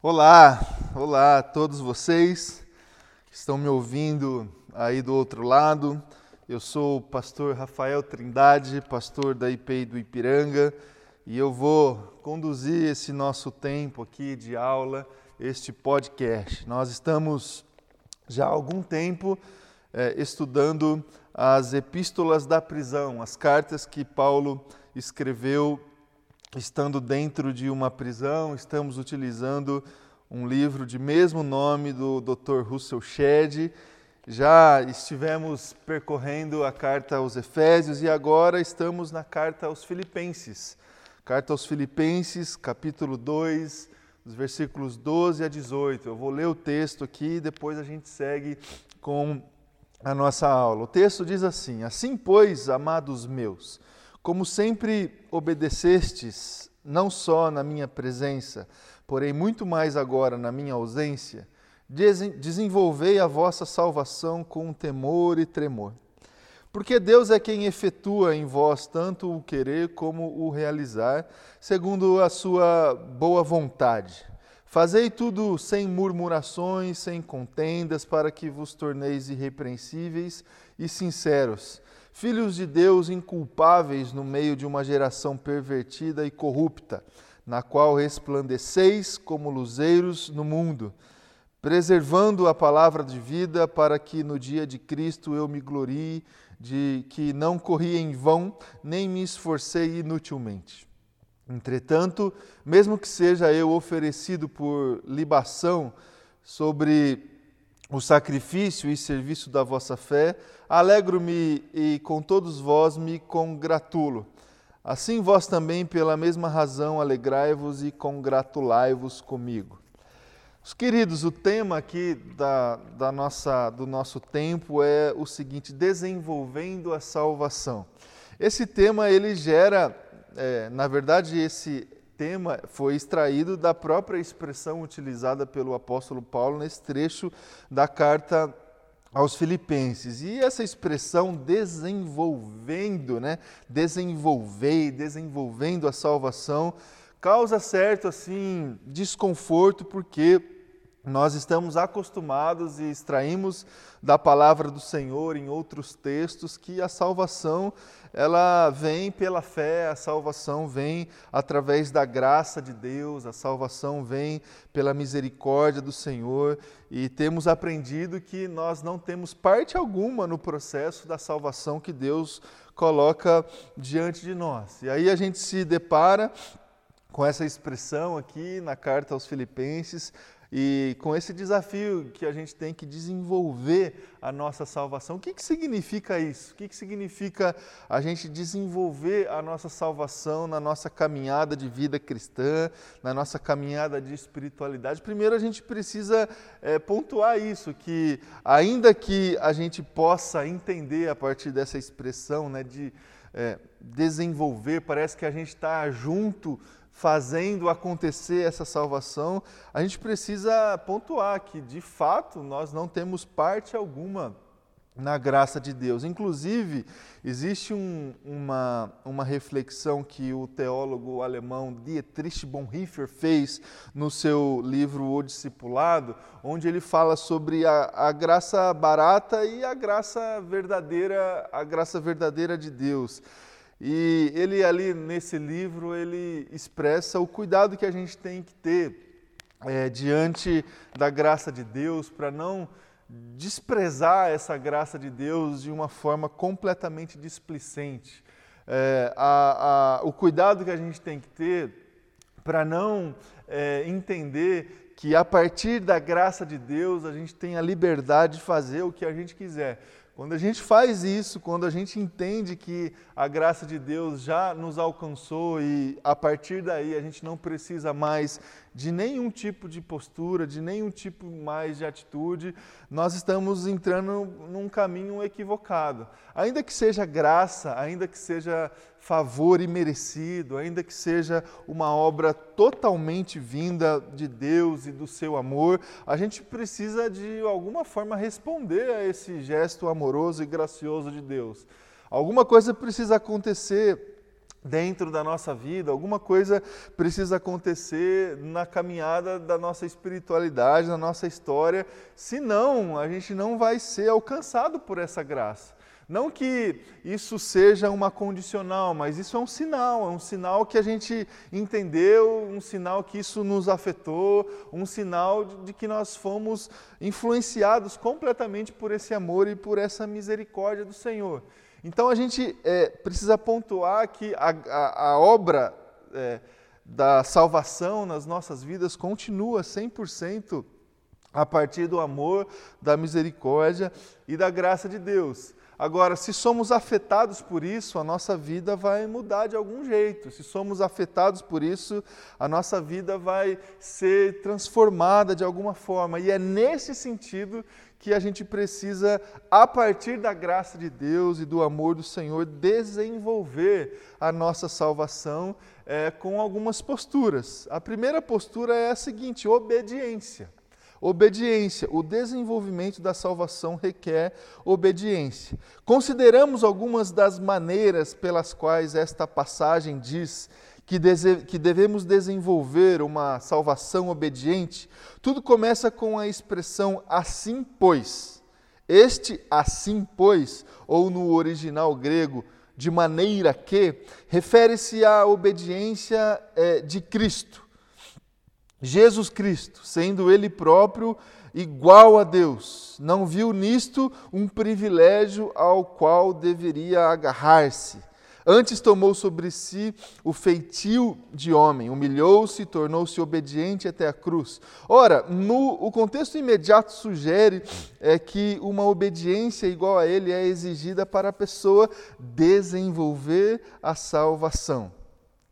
Olá, olá a todos vocês que estão me ouvindo aí do outro lado. Eu sou o pastor Rafael Trindade, pastor da IPI do Ipiranga, e eu vou conduzir esse nosso tempo aqui de aula, este podcast. Nós estamos já há algum tempo é, estudando as epístolas da prisão, as cartas que Paulo escreveu estando dentro de uma prisão, estamos utilizando um livro de mesmo nome do Dr. Russell Shedd. Já estivemos percorrendo a carta aos Efésios e agora estamos na carta aos Filipenses. Carta aos Filipenses, capítulo 2, dos versículos 12 a 18. Eu vou ler o texto aqui e depois a gente segue com a nossa aula. O texto diz assim: Assim, pois, amados meus, como sempre obedecestes, não só na minha presença, porém muito mais agora na minha ausência, desenvolvei a vossa salvação com temor e tremor. Porque Deus é quem efetua em vós tanto o querer como o realizar, segundo a sua boa vontade. Fazei tudo sem murmurações, sem contendas, para que vos torneis irrepreensíveis e sinceros filhos de Deus inculpáveis no meio de uma geração pervertida e corrupta, na qual resplandeceis como luzeiros no mundo, preservando a palavra de vida, para que no dia de Cristo eu me glorie de que não corri em vão, nem me esforcei inutilmente. Entretanto, mesmo que seja eu oferecido por libação sobre o sacrifício e serviço da vossa fé, alegro-me e com todos vós me congratulo. Assim vós também, pela mesma razão, alegrai-vos e congratulai-vos comigo. Os queridos, o tema aqui da, da nossa, do nosso tempo é o seguinte: desenvolvendo a salvação. Esse tema ele gera, é, na verdade, esse tema foi extraído da própria expressão utilizada pelo apóstolo Paulo nesse trecho da carta aos filipenses. E essa expressão desenvolvendo, né, desenvolver, desenvolvendo a salvação, causa certo assim desconforto porque nós estamos acostumados e extraímos da palavra do Senhor em outros textos que a salvação ela vem pela fé, a salvação vem através da graça de Deus, a salvação vem pela misericórdia do Senhor e temos aprendido que nós não temos parte alguma no processo da salvação que Deus coloca diante de nós. E aí a gente se depara com essa expressão aqui na carta aos Filipenses, e com esse desafio que a gente tem que desenvolver a nossa salvação. O que, que significa isso? O que, que significa a gente desenvolver a nossa salvação na nossa caminhada de vida cristã, na nossa caminhada de espiritualidade? Primeiro, a gente precisa é, pontuar isso, que ainda que a gente possa entender a partir dessa expressão né, de é, desenvolver, parece que a gente está junto fazendo acontecer essa salvação, a gente precisa pontuar que, de fato, nós não temos parte alguma na graça de Deus. Inclusive, existe um, uma, uma reflexão que o teólogo alemão Dietrich Bonhoeffer fez no seu livro O Discipulado, onde ele fala sobre a, a graça barata e a graça verdadeira, a graça verdadeira de Deus. E ele ali nesse livro ele expressa o cuidado que a gente tem que ter é, diante da graça de Deus para não desprezar essa graça de Deus de uma forma completamente displicente. É, a, a, o cuidado que a gente tem que ter para não é, entender que a partir da graça de Deus a gente tem a liberdade de fazer o que a gente quiser. Quando a gente faz isso, quando a gente entende que a graça de Deus já nos alcançou e a partir daí a gente não precisa mais de nenhum tipo de postura, de nenhum tipo mais de atitude, nós estamos entrando num caminho equivocado. Ainda que seja graça, ainda que seja favor imerecido, ainda que seja uma obra totalmente vinda de Deus e do seu amor, a gente precisa de alguma forma responder a esse gesto amoroso e gracioso de Deus. Alguma coisa precisa acontecer dentro da nossa vida, alguma coisa precisa acontecer na caminhada da nossa espiritualidade, na nossa história, senão a gente não vai ser alcançado por essa graça. Não que isso seja uma condicional, mas isso é um sinal, é um sinal que a gente entendeu, um sinal que isso nos afetou, um sinal de que nós fomos influenciados completamente por esse amor e por essa misericórdia do Senhor. Então a gente é, precisa pontuar que a, a, a obra é, da salvação nas nossas vidas continua 100% a partir do amor, da misericórdia e da graça de Deus. Agora, se somos afetados por isso, a nossa vida vai mudar de algum jeito. Se somos afetados por isso, a nossa vida vai ser transformada de alguma forma. E é nesse sentido que a gente precisa, a partir da graça de Deus e do amor do Senhor, desenvolver a nossa salvação é, com algumas posturas. A primeira postura é a seguinte: obediência. Obediência. O desenvolvimento da salvação requer obediência. Consideramos algumas das maneiras pelas quais esta passagem diz que, que devemos desenvolver uma salvação obediente. Tudo começa com a expressão assim, pois. Este assim, pois, ou no original grego, de maneira que, refere-se à obediência é, de Cristo Jesus Cristo, sendo Ele próprio igual a Deus, não viu nisto um privilégio ao qual deveria agarrar-se. Antes tomou sobre si o feitio de homem, humilhou-se e tornou-se obediente até a cruz. Ora, no, o contexto imediato sugere é que uma obediência igual a ele é exigida para a pessoa desenvolver a salvação.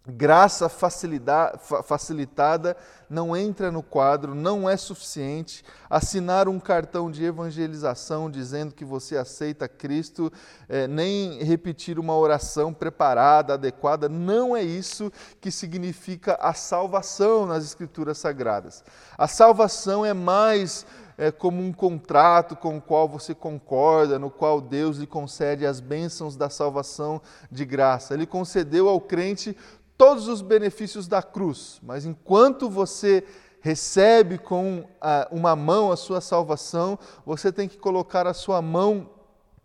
Graça facilitada não entra no quadro, não é suficiente. Assinar um cartão de evangelização dizendo que você aceita Cristo, é, nem repetir uma oração preparada, adequada, não é isso que significa a salvação nas Escrituras Sagradas. A salvação é mais é, como um contrato com o qual você concorda, no qual Deus lhe concede as bênçãos da salvação de graça. Ele concedeu ao crente todos os benefícios da cruz, mas enquanto você recebe com uma mão a sua salvação, você tem que colocar a sua mão,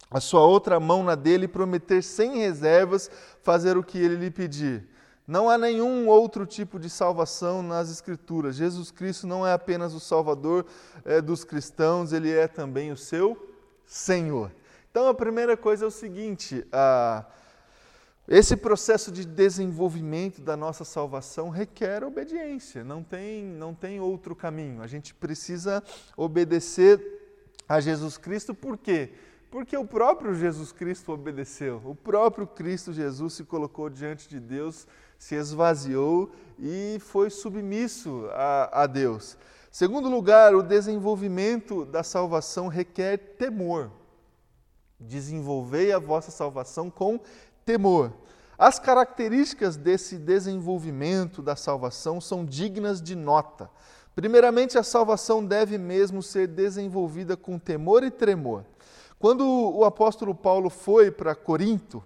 a sua outra mão na dele e prometer sem reservas fazer o que ele lhe pedir. Não há nenhum outro tipo de salvação nas Escrituras. Jesus Cristo não é apenas o Salvador é, dos cristãos, ele é também o seu Senhor. Então a primeira coisa é o seguinte: a esse processo de desenvolvimento da nossa salvação requer obediência, não tem, não tem outro caminho. A gente precisa obedecer a Jesus Cristo, por quê? Porque o próprio Jesus Cristo obedeceu, o próprio Cristo Jesus se colocou diante de Deus, se esvaziou e foi submisso a, a Deus. Segundo lugar, o desenvolvimento da salvação requer temor. Desenvolvei a vossa salvação com temor. As características desse desenvolvimento da salvação são dignas de nota. Primeiramente, a salvação deve mesmo ser desenvolvida com temor e tremor. Quando o apóstolo Paulo foi para Corinto,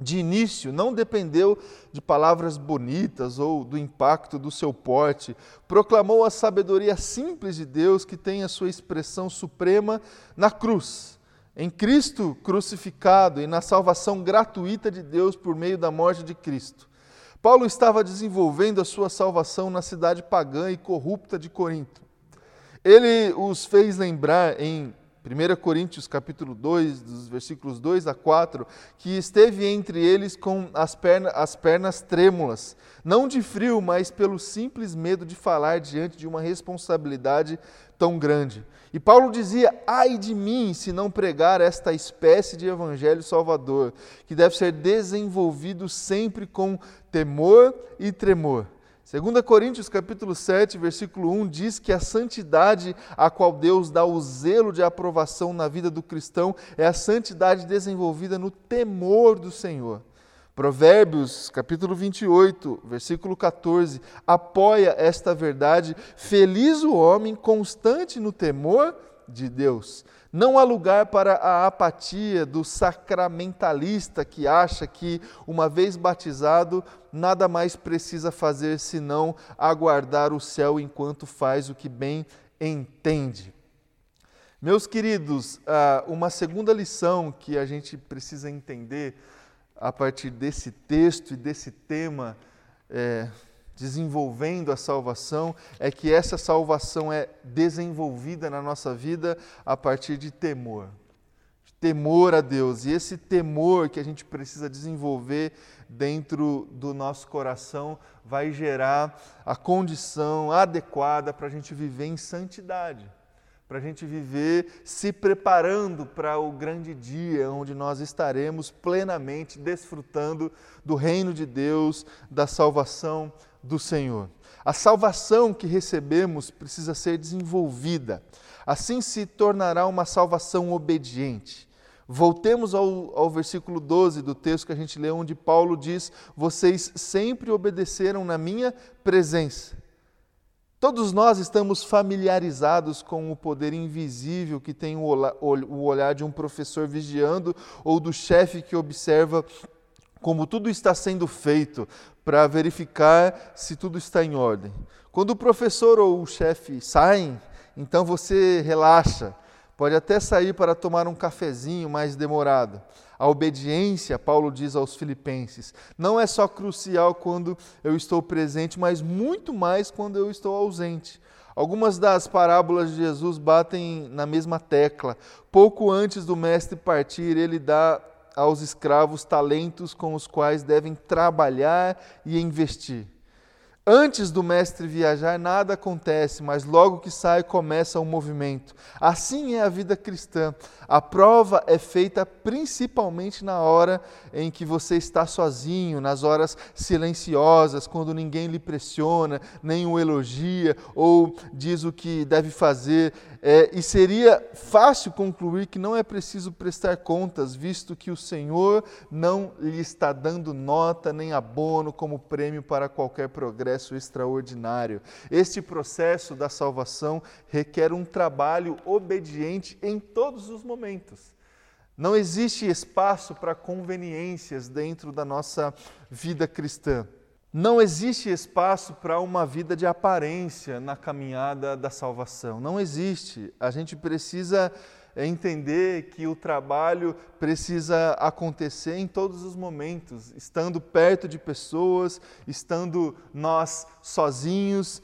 de início, não dependeu de palavras bonitas ou do impacto do seu porte, proclamou a sabedoria simples de Deus que tem a sua expressão suprema na cruz em Cristo crucificado e na salvação gratuita de Deus por meio da morte de Cristo. Paulo estava desenvolvendo a sua salvação na cidade pagã e corrupta de Corinto. Ele os fez lembrar em 1 Coríntios capítulo 2, dos versículos 2 a 4, que esteve entre eles com as, perna, as pernas trêmulas, não de frio, mas pelo simples medo de falar diante de uma responsabilidade tão grande. E Paulo dizia: ai de mim se não pregar esta espécie de evangelho salvador, que deve ser desenvolvido sempre com temor e tremor. 2 Coríntios capítulo 7, versículo 1 diz que a santidade a qual Deus dá o zelo de aprovação na vida do cristão é a santidade desenvolvida no temor do Senhor. Provérbios capítulo 28, versículo 14, apoia esta verdade: Feliz o homem constante no temor de Deus. Não há lugar para a apatia do sacramentalista que acha que, uma vez batizado, nada mais precisa fazer senão aguardar o céu enquanto faz o que bem entende. Meus queridos, ah, uma segunda lição que a gente precisa entender a partir desse texto e desse tema é, desenvolvendo a salvação, é que essa salvação é desenvolvida na nossa vida a partir de temor. Temor a Deus. E esse temor que a gente precisa desenvolver dentro do nosso coração vai gerar a condição adequada para a gente viver em santidade para a gente viver se preparando para o grande dia onde nós estaremos plenamente desfrutando do reino de Deus, da salvação do Senhor. A salvação que recebemos precisa ser desenvolvida. Assim se tornará uma salvação obediente. Voltemos ao, ao, versículo 12 do texto que a gente leu, onde Paulo diz: Vocês sempre obedeceram na minha presença. Todos nós estamos familiarizados com o poder invisível que tem o olhar de um professor vigiando ou do chefe que observa como tudo está sendo feito para verificar se tudo está em ordem. Quando o professor ou o chefe saem, então você relaxa, pode até sair para tomar um cafezinho mais demorado. A obediência, Paulo diz aos Filipenses, não é só crucial quando eu estou presente, mas muito mais quando eu estou ausente. Algumas das parábolas de Jesus batem na mesma tecla. Pouco antes do mestre partir, ele dá aos escravos talentos com os quais devem trabalhar e investir. Antes do mestre viajar, nada acontece, mas logo que sai, começa um movimento. Assim é a vida cristã. A prova é feita principalmente na hora em que você está sozinho, nas horas silenciosas, quando ninguém lhe pressiona, nem o elogia ou diz o que deve fazer. É, e seria fácil concluir que não é preciso prestar contas, visto que o Senhor não lhe está dando nota nem abono como prêmio para qualquer progresso extraordinário. Este processo da salvação requer um trabalho obediente em todos os momentos. Não existe espaço para conveniências dentro da nossa vida cristã. Não existe espaço para uma vida de aparência na caminhada da salvação. Não existe. A gente precisa entender que o trabalho precisa acontecer em todos os momentos, estando perto de pessoas, estando nós sozinhos.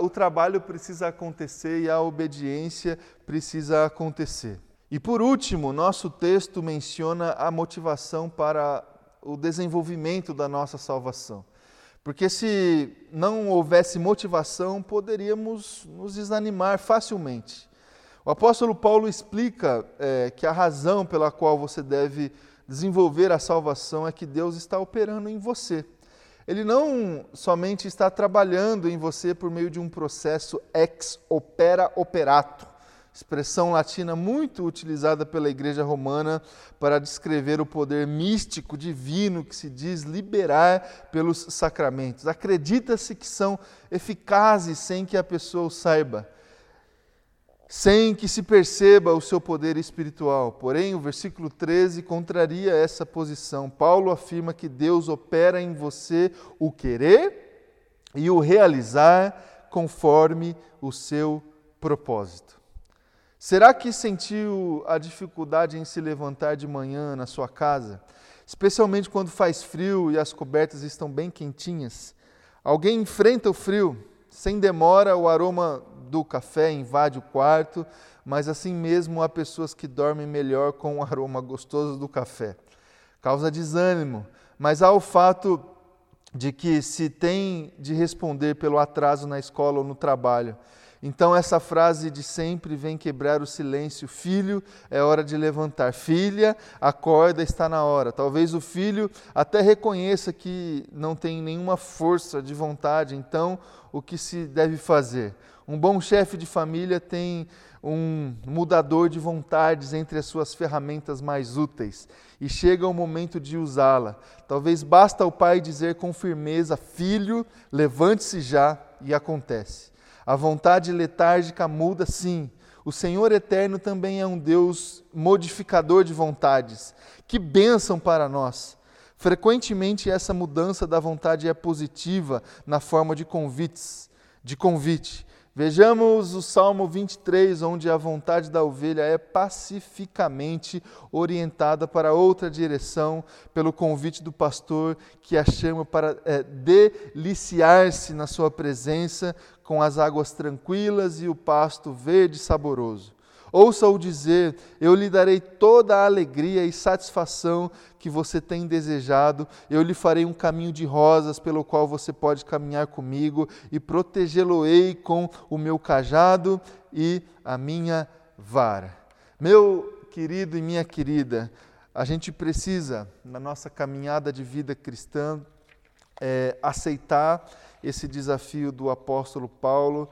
o trabalho precisa acontecer e a obediência precisa acontecer. E por último, nosso texto menciona a motivação para o desenvolvimento da nossa salvação. Porque se não houvesse motivação, poderíamos nos desanimar facilmente. O apóstolo Paulo explica é, que a razão pela qual você deve desenvolver a salvação é que Deus está operando em você. Ele não somente está trabalhando em você por meio de um processo ex opera operato, expressão latina muito utilizada pela Igreja Romana para descrever o poder místico divino que se diz liberar pelos sacramentos. Acredita-se que são eficazes sem que a pessoa o saiba, sem que se perceba o seu poder espiritual. Porém, o versículo 13 contraria essa posição. Paulo afirma que Deus opera em você o querer e o realizar conforme o seu propósito. Será que sentiu a dificuldade em se levantar de manhã na sua casa, especialmente quando faz frio e as cobertas estão bem quentinhas? Alguém enfrenta o frio, sem demora o aroma do café invade o quarto, mas assim mesmo há pessoas que dormem melhor com o aroma gostoso do café. Causa desânimo, mas há o fato de que se tem de responder pelo atraso na escola ou no trabalho. Então, essa frase de sempre vem quebrar o silêncio: Filho, é hora de levantar. Filha, acorda, está na hora. Talvez o filho até reconheça que não tem nenhuma força de vontade, então, o que se deve fazer? Um bom chefe de família tem um mudador de vontades entre as suas ferramentas mais úteis e chega o momento de usá-la. Talvez basta o pai dizer com firmeza: Filho, levante-se já, e acontece. A vontade letárgica muda sim. O Senhor eterno também é um Deus modificador de vontades. Que bênção para nós! Frequentemente essa mudança da vontade é positiva na forma de convites, de convite. Vejamos o Salmo 23, onde a vontade da ovelha é pacificamente orientada para outra direção pelo convite do pastor que a chama para é, deliciar-se na sua presença com as águas tranquilas e o pasto verde e saboroso. Ouça-o dizer: Eu lhe darei toda a alegria e satisfação que você tem desejado, eu lhe farei um caminho de rosas pelo qual você pode caminhar comigo, e protegê-lo-ei com o meu cajado e a minha vara. Meu querido e minha querida, a gente precisa, na nossa caminhada de vida cristã, é, aceitar esse desafio do apóstolo Paulo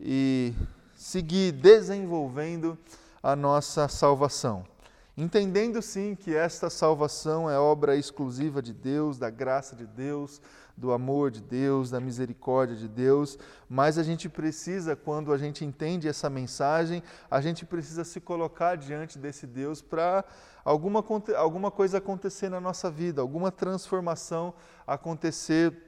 e seguir desenvolvendo a nossa salvação. Entendendo sim que esta salvação é obra exclusiva de Deus, da graça de Deus, do amor de Deus, da misericórdia de Deus, mas a gente precisa, quando a gente entende essa mensagem, a gente precisa se colocar diante desse Deus para alguma, alguma coisa acontecer na nossa vida, alguma transformação acontecer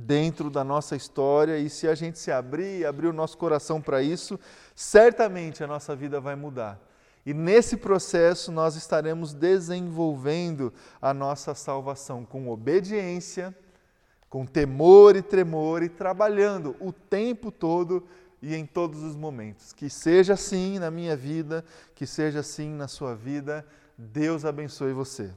dentro da nossa história e se a gente se abrir abrir o nosso coração para isso, certamente a nossa vida vai mudar. E nesse processo nós estaremos desenvolvendo a nossa salvação com obediência, com temor e tremor e trabalhando o tempo todo e em todos os momentos. Que seja assim na minha vida, que seja assim na sua vida. Deus abençoe você.